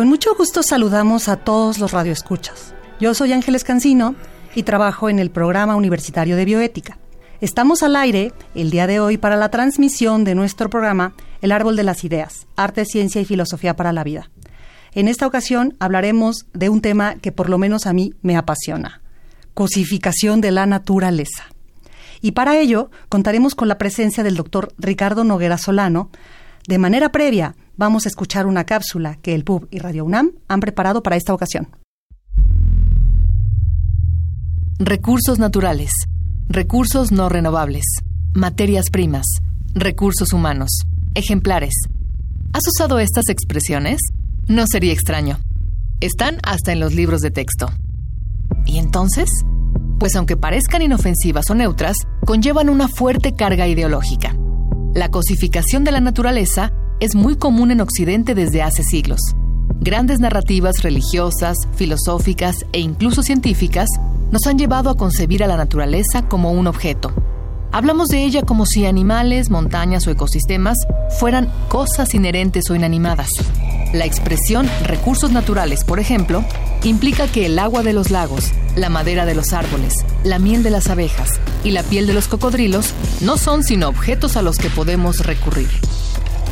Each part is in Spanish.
Con mucho gusto saludamos a todos los radioescuchas. Yo soy Ángeles Cancino y trabajo en el Programa Universitario de Bioética. Estamos al aire el día de hoy para la transmisión de nuestro programa El Árbol de las Ideas, Arte, Ciencia y Filosofía para la Vida. En esta ocasión hablaremos de un tema que por lo menos a mí me apasiona, cosificación de la naturaleza. Y para ello contaremos con la presencia del doctor Ricardo Noguera Solano. De manera previa, vamos a escuchar una cápsula que el PUB y Radio UNAM han preparado para esta ocasión. Recursos naturales, recursos no renovables, materias primas, recursos humanos, ejemplares. ¿Has usado estas expresiones? No sería extraño. Están hasta en los libros de texto. ¿Y entonces? Pues aunque parezcan inofensivas o neutras, conllevan una fuerte carga ideológica. La cosificación de la naturaleza es muy común en Occidente desde hace siglos. Grandes narrativas religiosas, filosóficas e incluso científicas nos han llevado a concebir a la naturaleza como un objeto. Hablamos de ella como si animales, montañas o ecosistemas fueran cosas inherentes o inanimadas. La expresión recursos naturales, por ejemplo, implica que el agua de los lagos, la madera de los árboles, la miel de las abejas y la piel de los cocodrilos no son sino objetos a los que podemos recurrir.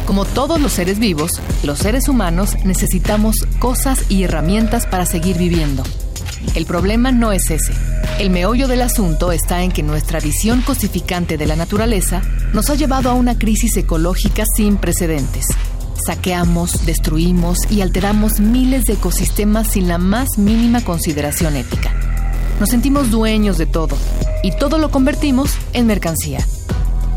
Como todos los seres vivos, los seres humanos necesitamos cosas y herramientas para seguir viviendo. El problema no es ese. El meollo del asunto está en que nuestra visión cosificante de la naturaleza nos ha llevado a una crisis ecológica sin precedentes. Saqueamos, destruimos y alteramos miles de ecosistemas sin la más mínima consideración ética. Nos sentimos dueños de todo y todo lo convertimos en mercancía.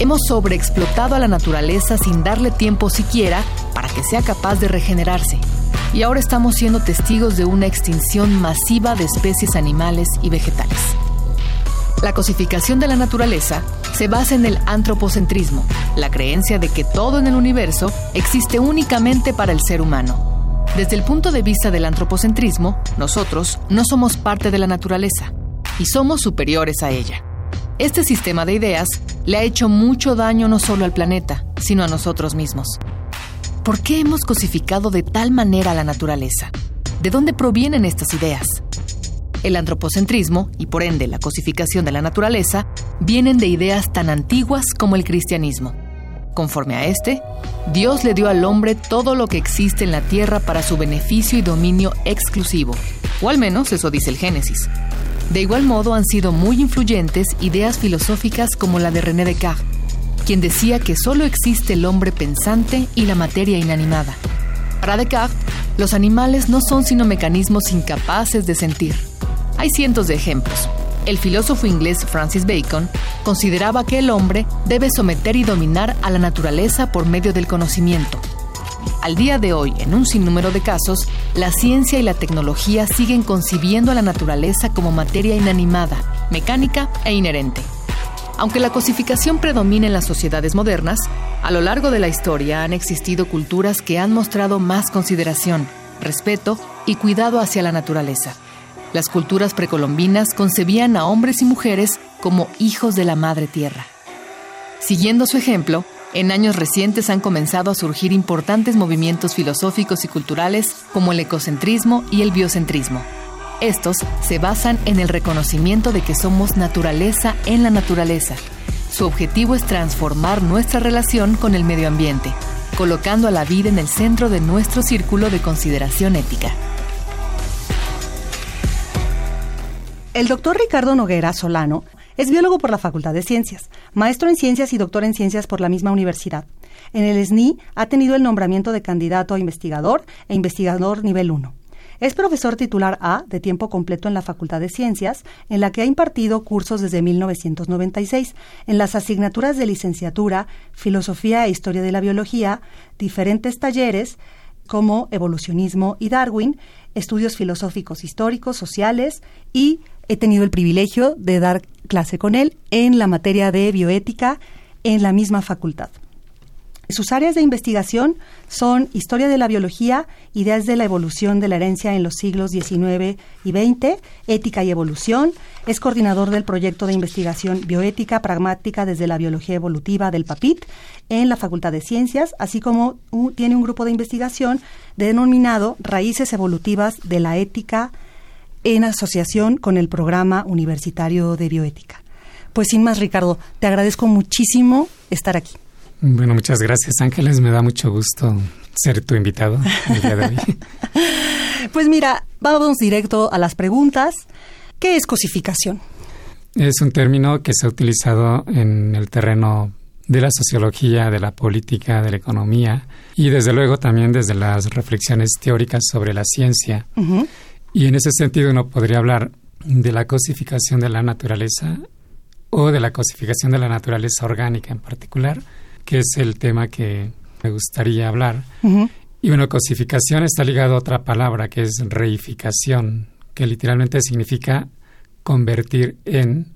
Hemos sobreexplotado a la naturaleza sin darle tiempo siquiera para que sea capaz de regenerarse. Y ahora estamos siendo testigos de una extinción masiva de especies animales y vegetales. La cosificación de la naturaleza se basa en el antropocentrismo, la creencia de que todo en el universo existe únicamente para el ser humano. Desde el punto de vista del antropocentrismo, nosotros no somos parte de la naturaleza y somos superiores a ella. Este sistema de ideas le ha hecho mucho daño no solo al planeta, sino a nosotros mismos. ¿Por qué hemos cosificado de tal manera la naturaleza? ¿De dónde provienen estas ideas? El antropocentrismo, y por ende la cosificación de la naturaleza, vienen de ideas tan antiguas como el cristianismo. Conforme a este, Dios le dio al hombre todo lo que existe en la tierra para su beneficio y dominio exclusivo, o al menos eso dice el Génesis. De igual modo han sido muy influyentes ideas filosóficas como la de René Descartes, quien decía que solo existe el hombre pensante y la materia inanimada. Para Descartes, los animales no son sino mecanismos incapaces de sentir. Hay cientos de ejemplos. El filósofo inglés Francis Bacon consideraba que el hombre debe someter y dominar a la naturaleza por medio del conocimiento, al día de hoy, en un sinnúmero de casos, la ciencia y la tecnología siguen concibiendo a la naturaleza como materia inanimada, mecánica e inherente. Aunque la cosificación predomina en las sociedades modernas, a lo largo de la historia han existido culturas que han mostrado más consideración, respeto y cuidado hacia la naturaleza. Las culturas precolombinas concebían a hombres y mujeres como hijos de la madre tierra. Siguiendo su ejemplo, en años recientes han comenzado a surgir importantes movimientos filosóficos y culturales como el ecocentrismo y el biocentrismo. Estos se basan en el reconocimiento de que somos naturaleza en la naturaleza. Su objetivo es transformar nuestra relación con el medio ambiente, colocando a la vida en el centro de nuestro círculo de consideración ética. El doctor Ricardo Noguera Solano es biólogo por la Facultad de Ciencias, maestro en ciencias y doctor en ciencias por la misma universidad. En el SNI ha tenido el nombramiento de candidato a investigador e investigador nivel 1. Es profesor titular A de tiempo completo en la Facultad de Ciencias, en la que ha impartido cursos desde 1996 en las asignaturas de licenciatura, Filosofía e Historia de la Biología, diferentes talleres como evolucionismo y Darwin, estudios filosóficos históricos, sociales y he tenido el privilegio de dar clase con él en la materia de bioética en la misma facultad. Sus áreas de investigación son historia de la biología, ideas de la evolución de la herencia en los siglos XIX y XX, ética y evolución. Es coordinador del proyecto de investigación bioética pragmática desde la biología evolutiva del PAPIT en la Facultad de Ciencias, así como tiene un grupo de investigación denominado Raíces Evolutivas de la Ética en asociación con el Programa Universitario de Bioética. Pues sin más, Ricardo, te agradezco muchísimo estar aquí. Bueno, muchas gracias Ángeles, me da mucho gusto ser tu invitado el día de hoy. pues mira, vamos directo a las preguntas. ¿Qué es cosificación? Es un término que se ha utilizado en el terreno de la sociología, de la política, de la economía y desde luego también desde las reflexiones teóricas sobre la ciencia. Y en ese sentido uno podría hablar de la cosificación de la naturaleza o de la cosificación de la naturaleza orgánica en particular, que es el tema que me gustaría hablar. Y bueno, cosificación está ligado a otra palabra que es reificación, que literalmente significa convertir en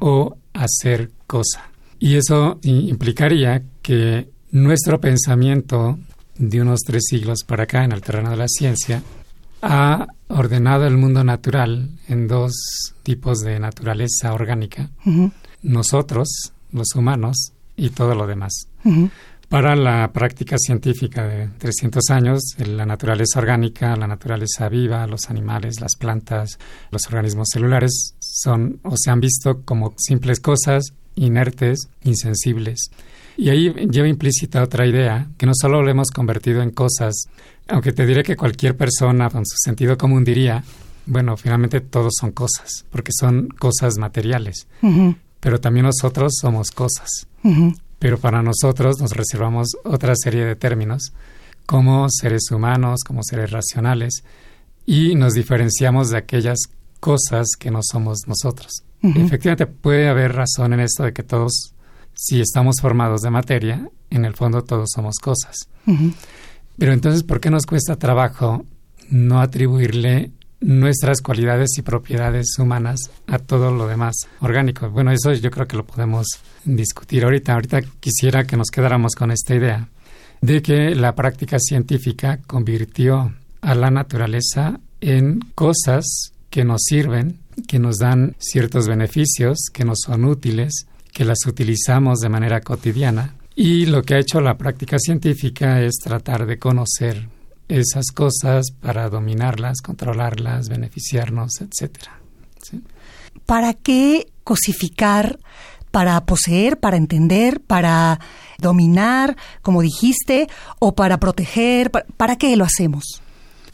o hacer cosa. Y eso implicaría que nuestro pensamiento de unos tres siglos para acá en el terreno de la ciencia ha ordenado el mundo natural en dos tipos de naturaleza orgánica. Nosotros, los humanos, y todo lo demás. Para la práctica científica de 300 años, la naturaleza orgánica, la naturaleza viva, los animales, las plantas, los organismos celulares son o se han visto como simples cosas inertes, insensibles. Y ahí lleva implícita otra idea, que no solo lo hemos convertido en cosas, aunque te diré que cualquier persona con su sentido común diría, bueno, finalmente todos son cosas, porque son cosas materiales pero también nosotros somos cosas. Pero para nosotros nos reservamos otra serie de términos como seres humanos, como seres racionales, y nos diferenciamos de aquellas cosas que no somos nosotros. Efectivamente, puede haber razón en esto de que todos, si estamos formados de materia, en el fondo todos somos cosas. Pero entonces, ¿por qué nos cuesta trabajo no atribuirle nuestras cualidades y propiedades humanas a todo lo demás orgánico. Bueno, eso yo creo que lo podemos discutir ahorita. Ahorita quisiera que nos quedáramos con esta idea de que la práctica científica convirtió a la naturaleza en cosas que nos sirven, que nos dan ciertos beneficios, que nos son útiles, que las utilizamos de manera cotidiana. Y lo que ha hecho la práctica científica es tratar de conocer esas cosas para dominarlas, controlarlas, beneficiarnos, etcétera. ¿Para qué cosificar? ¿Para poseer, para entender, para dominar, como dijiste, o para proteger? ¿Para, qué lo hacemos?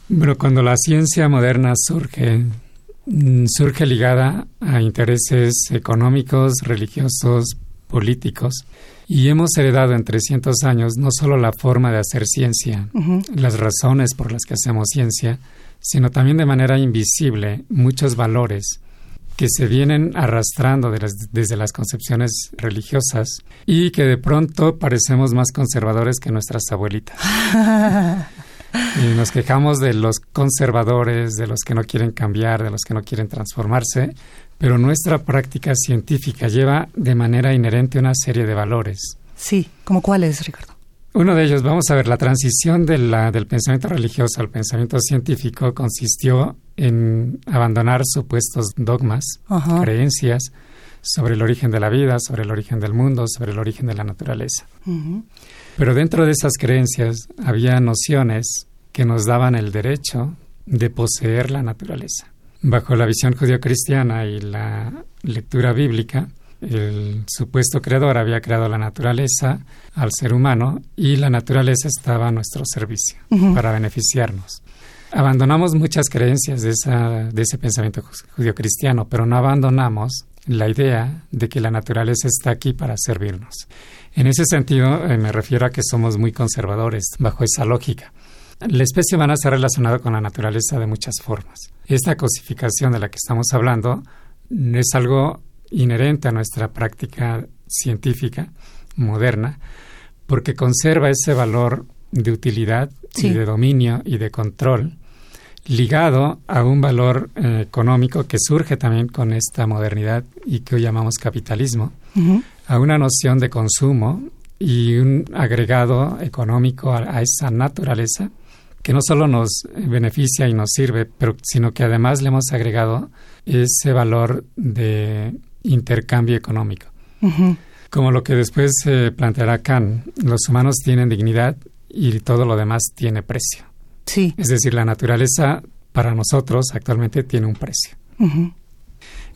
Bueno, cuando la ciencia moderna surge, mm, surge ligada a intereses económicos, religiosos, políticos, y hemos heredado en 300 años no solo la forma de hacer ciencia, las razones por las que hacemos ciencia, sino también de manera invisible muchos valores que se vienen arrastrando desde las concepciones religiosas y que de pronto parecemos más conservadores que nuestras abuelitas. y nos quejamos de los conservadores, de los que no quieren cambiar, de los que no quieren transformarse, pero nuestra práctica científica lleva de manera inherente una serie de valores. Sí, ¿como cuáles, Ricardo? Uno de ellos, vamos a ver, la transición de la, del pensamiento religioso al pensamiento científico consistió en abandonar supuestos dogmas, creencias sobre el origen de la vida, sobre el origen del mundo, sobre el origen de la naturaleza. Pero dentro de esas creencias había nociones que nos daban el derecho de poseer la naturaleza. Bajo la visión judio-cristiana y la lectura bíblica, el supuesto creador había creado la naturaleza al ser humano y la naturaleza estaba a nuestro servicio para beneficiarnos. Abandonamos muchas creencias de, esa, de ese pensamiento judio-cristiano, pero no abandonamos la idea de que la naturaleza está aquí para servirnos. En ese sentido, eh, me refiero a que somos muy conservadores bajo esa lógica. La especie humana se ha relacionado con la naturaleza de muchas formas. Esta cosificación de la que estamos hablando es algo inherente a nuestra práctica científica moderna porque conserva ese valor de utilidad y de dominio y de control, ligado a un valor eh, económico que surge también con esta modernidad y que hoy llamamos capitalismo, a una noción de consumo y un agregado económico a, esa naturaleza que no solo nos beneficia y nos sirve, pero sino que además le hemos agregado ese valor de intercambio económico. Como lo que después se planteará Kant, los humanos tienen dignidad y todo lo demás tiene precio. Sí. Es decir, la naturaleza para nosotros actualmente tiene un precio.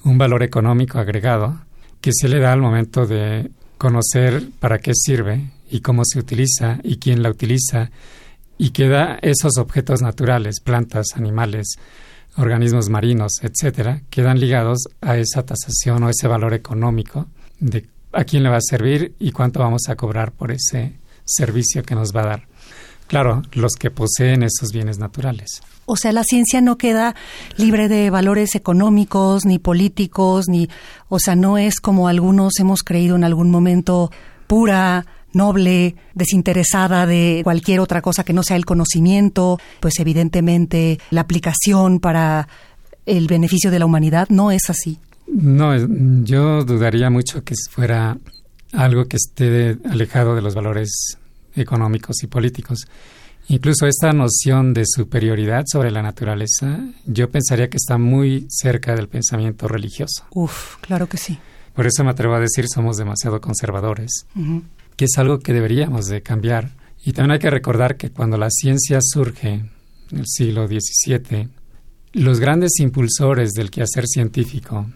Un valor económico agregado que se le da al momento de conocer para qué sirve y cómo se utiliza y quién la utiliza y que da esos objetos naturales, plantas, animales, organismos marinos, etcétera, quedan ligados a esa tasación o ese valor económico de a quién le va a servir y cuánto vamos a cobrar por ese servicio que nos va a dar. Claro, los que poseen esos bienes naturales. O sea, la ciencia no queda libre de valores económicos ni políticos, ni, o sea, no es como algunos hemos creído en algún momento pura, noble, desinteresada de cualquier otra cosa que no sea el conocimiento, pues evidentemente la aplicación para el beneficio de la humanidad no es así. No, yo dudaría mucho que fuera algo que esté alejado de los valores económicos y políticos. Incluso esta noción de superioridad sobre la naturaleza, yo pensaría que está muy cerca del pensamiento religioso. Uf, claro que sí. Por eso me atrevo a decir somos demasiado conservadores, que es algo que deberíamos de cambiar. Y también hay que recordar que cuando la ciencia surge en el siglo XVII, los grandes impulsores del quehacer científico,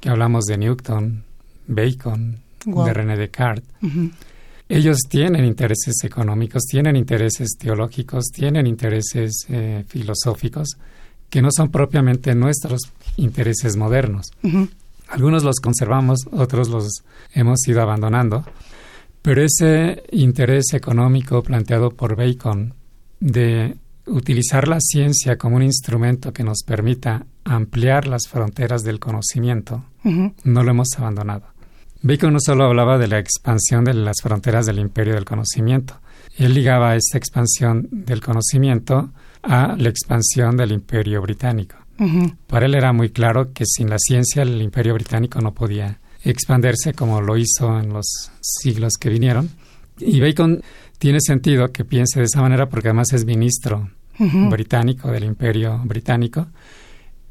que hablamos de Newton, Bacon, de René Descartes, ellos tienen intereses económicos, tienen intereses teológicos, tienen intereses eh, filosóficos que no son propiamente nuestros intereses modernos. Algunos los conservamos, otros los hemos ido abandonando, pero ese interés económico planteado por Bacon de utilizar la ciencia como un instrumento que nos permita ampliar las fronteras del conocimiento, no lo hemos abandonado. Bacon no solo hablaba de la expansión de las fronteras del imperio del conocimiento, él ligaba esta expansión del conocimiento a la expansión del imperio británico. Para él era muy claro que sin la ciencia el imperio británico no podía expandirse como lo hizo en los siglos que vinieron. Y Bacon tiene sentido que piense de esa manera porque además es ministro británico del imperio británico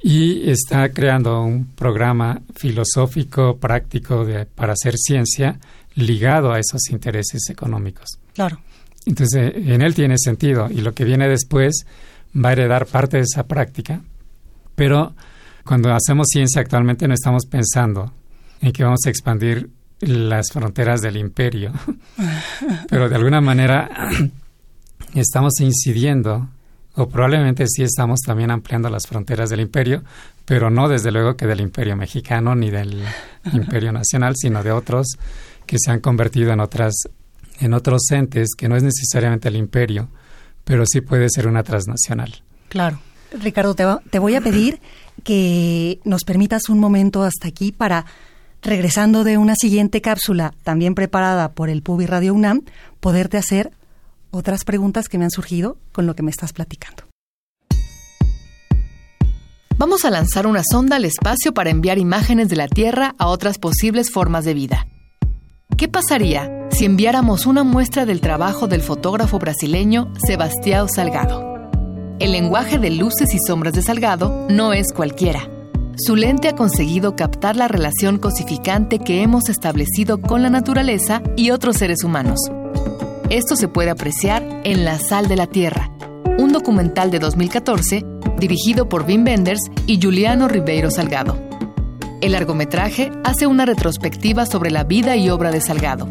y está creando un programa filosófico práctico de, para hacer ciencia ligado a esos intereses económicos. Claro. Entonces, en él tiene sentido y lo que viene después va a heredar parte de esa práctica, pero cuando hacemos ciencia actualmente no estamos pensando en que vamos a expandir las fronteras del imperio, pero de alguna manera estamos incidiendo o probablemente sí estamos también ampliando las fronteras del imperio, pero no desde luego que del imperio mexicano ni del imperio nacional, sino de otros que se han convertido en otras en otros entes que no es necesariamente el imperio, pero sí puede ser una transnacional. Claro. Ricardo, te, te voy a pedir que nos permitas un momento hasta aquí para, regresando de una siguiente cápsula, también preparada por el PUBI Radio UNAM, poderte hacer otras preguntas que me han surgido con lo que me estás platicando. Vamos a lanzar una sonda al espacio para enviar imágenes de la Tierra a otras posibles formas de vida. ¿Qué pasaría si enviáramos una muestra del trabajo del fotógrafo brasileño Sebastião Salgado? El lenguaje de luces y sombras de Salgado no es cualquiera. Su lente ha conseguido captar la relación cosificante que hemos establecido con la naturaleza y otros seres humanos esto se puede apreciar en La Sal de la Tierra, un documental de 2014 dirigido por Wim Wenders y Juliano Ribeiro Salgado. El largometraje hace una retrospectiva sobre la vida y obra de Salgado.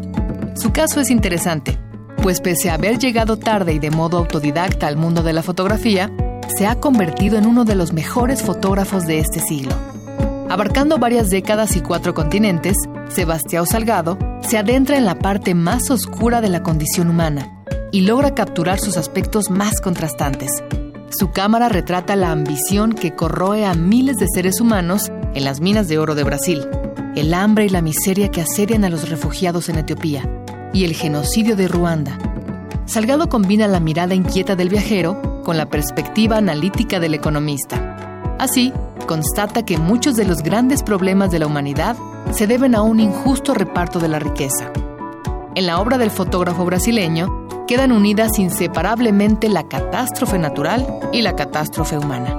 Su caso es interesante, pues pese a haber llegado tarde y de modo autodidacta al mundo de la fotografía, se ha convertido en uno de los mejores fotógrafos de este siglo. Abarcando varias décadas y cuatro continentes, Sebastián Salgado se adentra en la parte más oscura de la condición humana y logra capturar sus aspectos más contrastantes. Su cámara retrata la ambición que corroe a miles de seres humanos en las minas de oro de Brasil, el hambre y la miseria que asedian a los refugiados en Etiopía y el genocidio de Ruanda. Salgado combina la mirada inquieta del viajero con la perspectiva analítica del economista. Así, constata que muchos de los grandes problemas de la humanidad se deben a un injusto reparto de la riqueza. En la obra del fotógrafo brasileño quedan unidas inseparablemente la catástrofe natural y la catástrofe humana.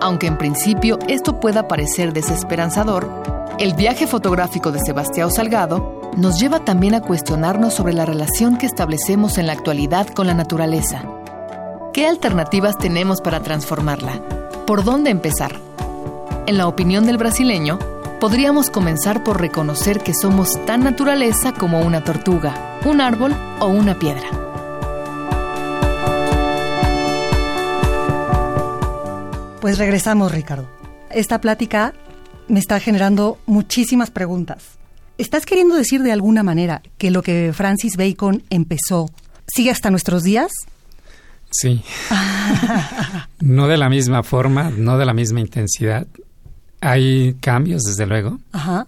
Aunque en principio esto pueda parecer desesperanzador, el viaje fotográfico de Sebastián Salgado nos lleva también a cuestionarnos sobre la relación que establecemos en la actualidad con la naturaleza. ¿Qué alternativas tenemos para transformarla? ¿Por dónde empezar? En la opinión del brasileño, podríamos comenzar por reconocer que somos tan naturaleza como una tortuga, un árbol o una piedra. Pues regresamos, Ricardo. Esta plática me está generando muchísimas preguntas. ¿Estás queriendo decir de alguna manera que lo que Francis Bacon empezó sigue hasta nuestros días? Sí. no de la misma forma, no de la misma intensidad. Hay cambios, desde luego. Ajá.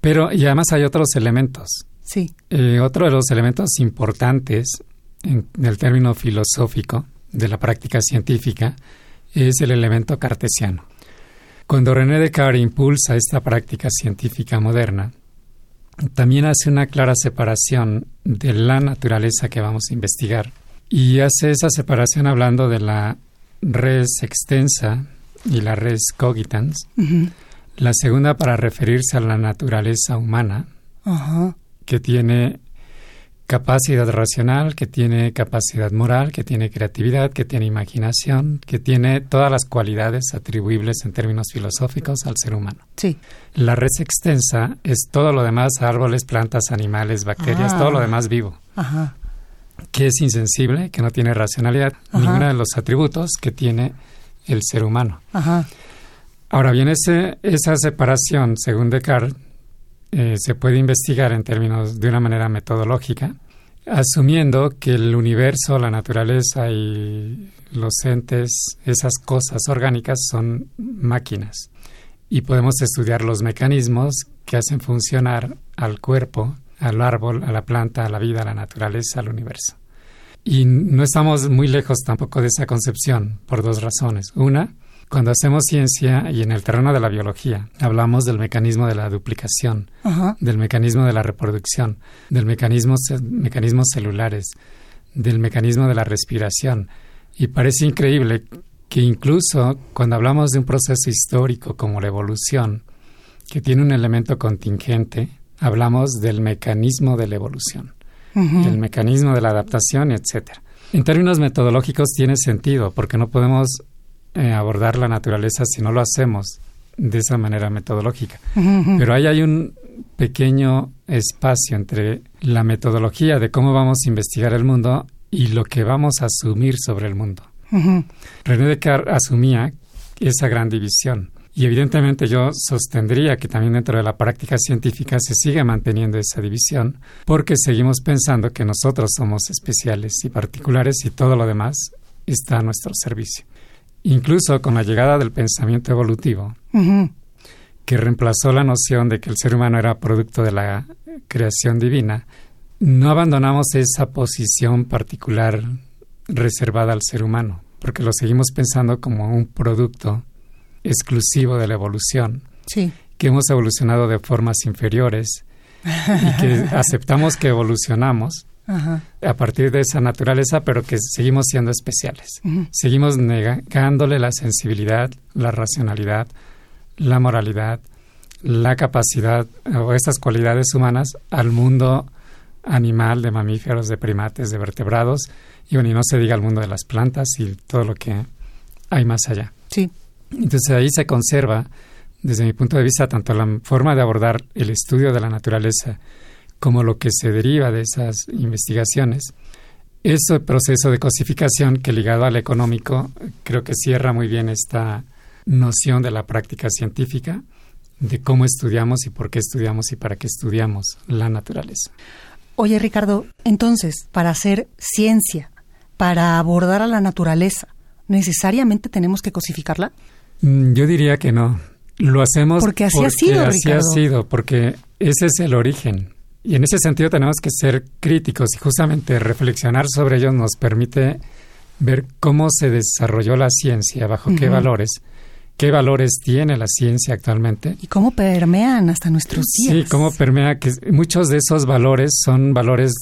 Pero, y además hay otros elementos. Sí. Eh, otro de los elementos importantes en el término filosófico de la práctica científica es el elemento cartesiano. Cuando René Descartes impulsa esta práctica científica moderna, también hace una clara separación de la naturaleza que vamos a investigar y hace esa separación hablando de la res extensa y la res cogitans. La segunda para referirse a la naturaleza humana, que tiene capacidad racional, que tiene capacidad moral, que tiene creatividad, que tiene imaginación, que tiene todas las cualidades atribuibles en términos filosóficos al ser humano. Sí. La red extensa es todo lo demás, árboles, plantas, animales, bacterias, todo lo Ah. demás vivo, Ajá. Que es insensible, que no tiene racionalidad, Ajá. ninguno de los atributos que tiene el ser humano. Ajá. Ahora bien, ese, esa separación, según Descartes, eh, se puede investigar en términos de una manera metodológica, asumiendo que el universo, la naturaleza y los entes, esas cosas orgánicas son máquinas y podemos estudiar los mecanismos que hacen funcionar al cuerpo, al árbol, a la planta, a la vida, a la naturaleza, al universo. Y no estamos muy lejos tampoco de esa concepción por dos razones. Una, cuando hacemos ciencia y en el terreno de la biología, hablamos del mecanismo de la duplicación, Ajá. del mecanismo de la reproducción, del mecanismo mecanismos celulares, del mecanismo de la respiración. Y parece increíble que incluso cuando hablamos de un proceso histórico como la evolución, que tiene un elemento contingente, hablamos del mecanismo de la evolución, Ujú. el mecanismo de la adaptación, etcétera. En términos metodológicos tiene sentido, porque no podemos eh, abordar la naturaleza si no lo hacemos de esa manera metodológica. Pero ahí hay un pequeño espacio entre la metodología de cómo vamos a investigar el mundo y lo que vamos a asumir sobre el mundo. Ujú. René Descartes asumía esa gran división. Y evidentemente yo sostendría que también dentro de la práctica científica se sigue manteniendo esa división porque seguimos pensando que nosotros somos especiales y particulares y todo lo demás está a nuestro servicio. Incluso con la llegada del pensamiento evolutivo, que reemplazó la noción de que el ser humano era producto de la creación divina, no abandonamos esa posición particular reservada al ser humano, porque lo seguimos pensando como un producto exclusivo de la evolución, Sí. que hemos evolucionado de formas inferiores y que aceptamos que evolucionamos Ajá. a partir de esa naturaleza, pero que seguimos siendo especiales. Seguimos negándole la sensibilidad, la racionalidad, la moralidad, la capacidad o estas cualidades humanas al mundo animal de mamíferos, de primates, de vertebrados, y bueno, y no se diga al mundo de las plantas y todo lo que hay más allá. Sí. Entonces ahí se conserva, desde mi punto de vista, tanto la forma de abordar el estudio de la naturaleza como lo que se deriva de esas investigaciones. Ese proceso de cosificación que ligado al económico creo que cierra muy bien esta noción de la práctica científica, de cómo estudiamos y por qué estudiamos y para qué estudiamos la naturaleza. Oye, Ricardo, entonces, para hacer ciencia, para abordar a la naturaleza, ¿necesariamente tenemos que cosificarla? Mm, Yo diría que no. Lo hacemos Porque así ha sido, así ha sido, porque ese es el origen Y en ese sentido tenemos que ser críticos y justamente reflexionar sobre ellos nos permite ver cómo se desarrolló la ciencia, bajo qué valores, qué valores tiene la ciencia actualmente. Y cómo permean hasta nuestros días. Sí, cómo permea que muchos de esos valores son valores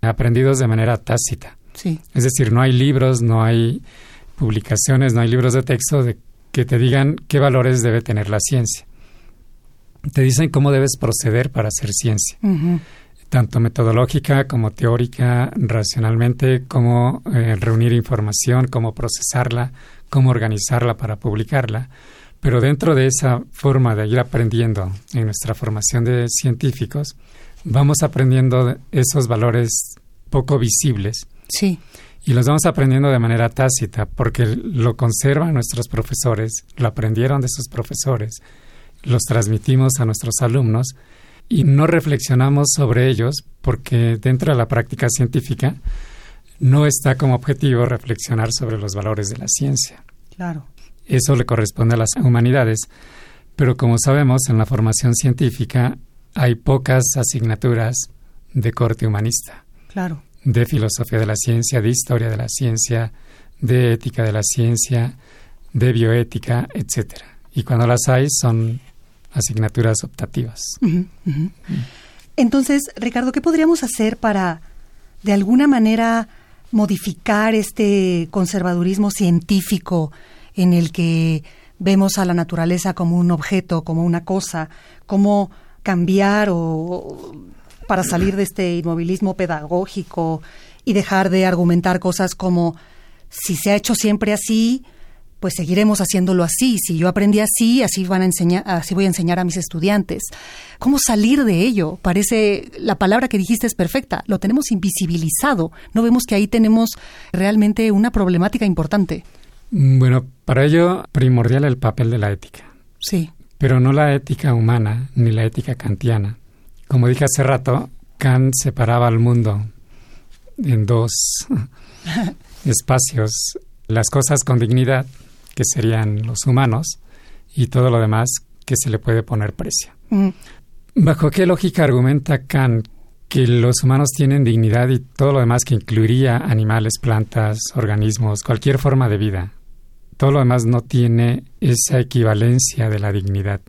aprendidos de manera tácita. Sí. Es decir, no hay libros, no hay publicaciones, no hay libros de texto de que te digan qué valores debe tener la ciencia. Te dicen cómo debes proceder para hacer ciencia, tanto metodológica como teórica, racionalmente, cómo eh, reunir información, cómo procesarla, cómo organizarla para publicarla. Pero dentro de esa forma de ir aprendiendo en nuestra formación de científicos, vamos aprendiendo esos valores poco visibles. Sí. Y los vamos aprendiendo de manera tácita, porque lo conservan nuestros profesores, lo aprendieron de sus profesores, los transmitimos a nuestros alumnos y no reflexionamos sobre ellos porque dentro de la práctica científica no está como objetivo reflexionar sobre los valores de la ciencia. Claro. Eso le corresponde a las humanidades, pero como sabemos, en la formación científica hay pocas asignaturas de corte humanista. Claro. De filosofía de la ciencia, de historia de la ciencia, de ética de la ciencia, de bioética, etcétera. Y cuando las hay son asignaturas optativas. Entonces, Ricardo, ¿qué podríamos hacer para, de alguna manera, modificar este conservadurismo científico en el que vemos a la naturaleza como un objeto, como una cosa, cómo cambiar o para salir de este inmovilismo pedagógico y dejar de argumentar cosas como si se ha hecho siempre así, pues seguiremos haciéndolo así. Si yo aprendí así, así van a enseñar, así voy a enseñar a mis estudiantes. ¿Cómo salir de ello? Parece la palabra que dijiste es perfecta. Lo tenemos invisibilizado. No vemos que ahí tenemos realmente una problemática importante. Bueno, para ello primordial el papel de la ética. Sí. Pero no la ética humana ni la ética kantiana. Como dije hace rato, Kant separaba al mundo en dos espacios, las cosas con dignidad que serían los humanos, y todo lo demás que se le puede poner precio. Mm. ¿Bajo qué lógica argumenta Kant que los humanos tienen dignidad y todo lo demás que incluiría animales, plantas, organismos, cualquier forma de vida? Todo lo demás no tiene esa equivalencia de la dignidad.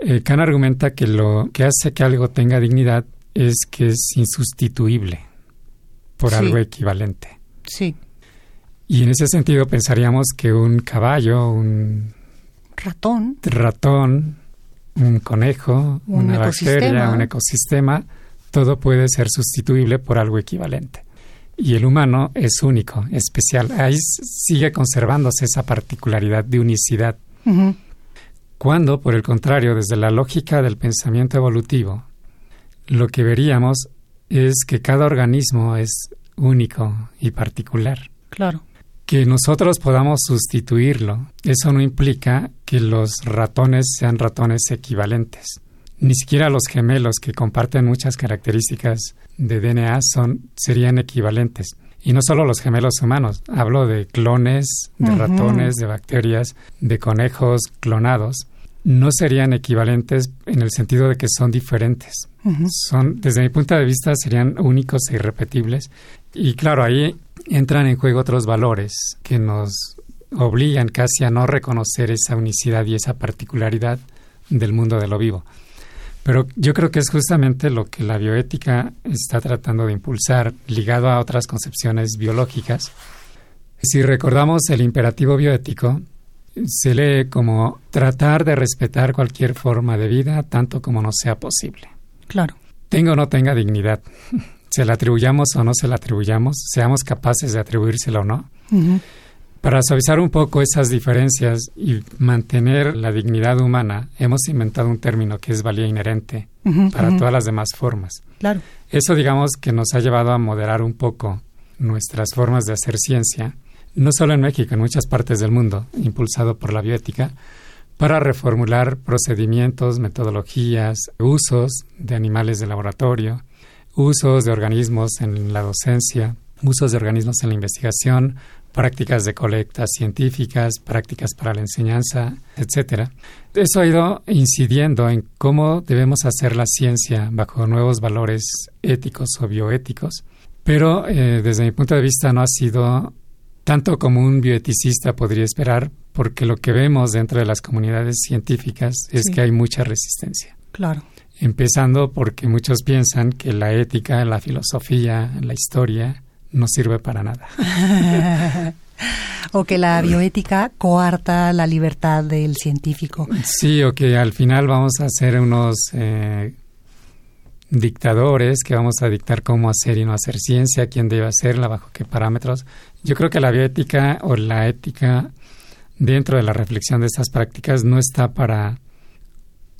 Eh, Kant argumenta que lo que hace que algo tenga dignidad es que es insustituible por Sí. algo equivalente. Sí. Y en ese sentido pensaríamos que un caballo, un Ratón. ratón, un conejo, Un una ecosistema. bacteria, un ecosistema, todo puede ser sustituible por algo equivalente. Y el humano es único, especial. Ahí sigue conservándose esa particularidad de unicidad. Ujú. Cuando, por el contrario, desde la lógica del pensamiento evolutivo, lo que veríamos es que cada organismo es único y particular. Claro. Que nosotros podamos sustituirlo, eso no implica que los ratones sean ratones equivalentes. Ni siquiera los gemelos que comparten muchas características de DNA son, serían equivalentes. Y no solo los gemelos humanos, hablo de clones, de ratones, de bacterias, de conejos clonados. No serían equivalentes en el sentido de que son diferentes son, desde mi punto de vista, serían únicos e irrepetibles. Y claro, ahí entran en juego otros valores que nos obligan casi a no reconocer esa unicidad y esa particularidad del mundo de lo vivo. Pero yo creo que es justamente lo que la bioética está tratando de impulsar, ligado a otras concepciones biológicas. Si recordamos el imperativo bioético, se lee como tratar de respetar cualquier forma de vida tanto como nos sea posible Claro. tenga o no tenga dignidad, se la atribuyamos o no se la atribuyamos, seamos capaces de atribuírsela o no. Ujú. Para suavizar un poco esas diferencias y mantener la dignidad humana, hemos inventado un término que es valía inherente para todas las demás formas. Claro. Eso digamos que nos ha llevado a moderar un poco nuestras formas de hacer ciencia, no solo en México, en muchas partes del mundo, impulsado por la bioética, para reformular procedimientos, metodologías, usos de animales de laboratorio, usos de organismos en la docencia, usos de organismos en la investigación, prácticas de colectas científicas, prácticas para la enseñanza, etcétera. Eso ha ido incidiendo en cómo debemos hacer la ciencia bajo nuevos valores éticos o bioéticos, pero eh, desde mi punto de vista no ha sido tanto como un bioeticista podría esperar, porque lo que vemos dentro de las comunidades científicas es que hay mucha resistencia. Claro. Empezando porque muchos piensan que la ética, la filosofía, la historia no sirve para nada. o que la bioética coarta la libertad del científico. Sí, o que al final vamos a ser unos eh, dictadores que vamos a dictar cómo hacer y no hacer ciencia, quién debe hacerla, bajo qué parámetros. Yo creo que la bioética o la ética dentro de la reflexión de estas prácticas no está para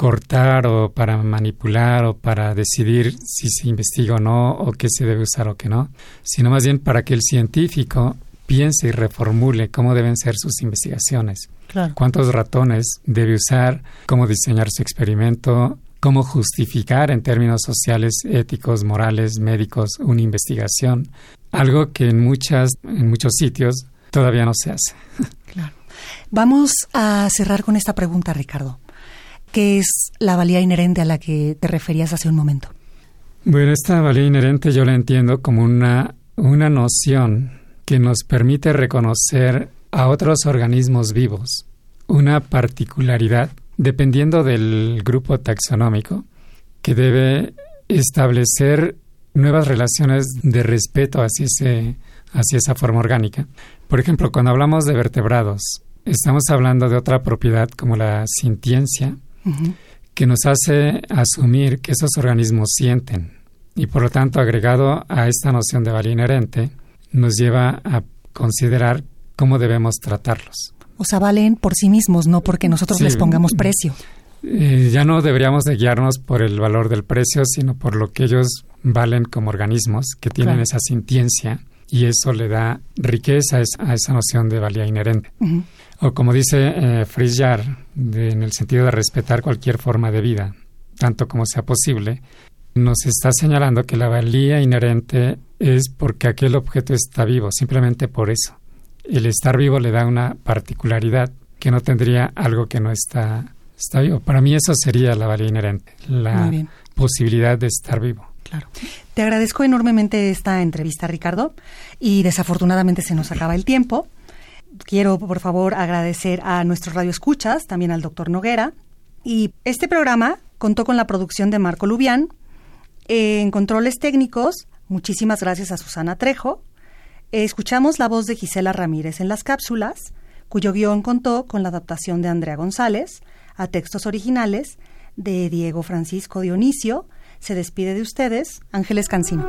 cortar o para manipular o para decidir si se investiga o no o qué se debe usar o qué no, sino más bien para que el científico piense y reformule cómo deben ser sus investigaciones. Cuántos ratones debe usar, cómo diseñar su experimento, cómo justificar en términos sociales, éticos, morales, médicos una investigación, algo que en muchas en muchos sitios todavía no se hace. Claro. Vamos a cerrar con esta pregunta, Ricardo. ¿Qué es la valía inherente a la que te referías hace un momento? Bueno, esta valía inherente yo la entiendo como una, una noción que nos permite reconocer a otros organismos vivos una particularidad dependiendo del grupo taxonómico que debe establecer nuevas relaciones de respeto hacia, ese, hacia esa forma orgánica. Por ejemplo, cuando hablamos de vertebrados, estamos hablando de otra propiedad como la sintiencia, que nos hace asumir que esos organismos sienten y por lo tanto agregado a esta noción de valía inherente nos lleva a considerar cómo debemos tratarlos. O sea, valen por sí mismos, no porque nosotros les pongamos precio. Eh, ya no deberíamos de guiarnos por el valor del precio, sino por lo que ellos valen como organismos que tienen esa sintiencia y eso le da riqueza a esa noción de valía inherente. O como dice eh, Fritz en el sentido de respetar cualquier forma de vida, tanto como sea posible, nos está señalando que la valía inherente es porque aquel objeto está vivo, simplemente por eso. El estar vivo le da una particularidad que no tendría algo que no está, está vivo. Para mí eso sería la valía inherente, la posibilidad de estar vivo. Claro. Te agradezco enormemente esta entrevista, Ricardo, y desafortunadamente se nos acaba el tiempo quiero, por favor, agradecer a nuestros radioescuchas, también al doctor Noguera. Y este programa contó con la producción de Marco Lubián. en controles técnicos, muchísimas gracias a Susana Trejo. escuchamos la voz de Gisela Ramírez en las cápsulas, cuyo guion contó con la adaptación de Andrea González a textos originales de Diego Francisco Dionisio. Se despide de ustedes, Ángeles Cancino.